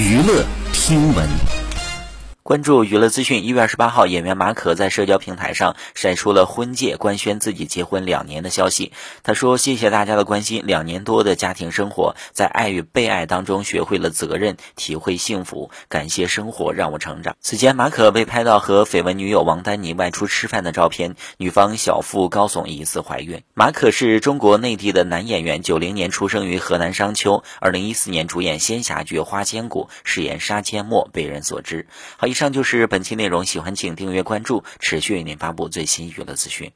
娱乐听闻。关注娱乐资讯，一月二十八号，演员马可在社交平台上晒出了婚戒，官宣自己结婚两年的消息。他说：“谢谢大家的关心，两年多的家庭生活，在爱与被爱当中学会了责任，体会幸福。感谢生活让我成长。”此前，马可被拍到和绯闻女友王丹妮外出吃饭的照片，女方小腹高耸，疑似怀孕。马可是中国内地的男演员，九零年出生于河南商丘，二零一四年主演仙侠剧《花千骨》，饰演杀阡陌，被人所知。好。一上就是本期内容，喜欢请订阅关注，持续为您发布最新娱乐资讯。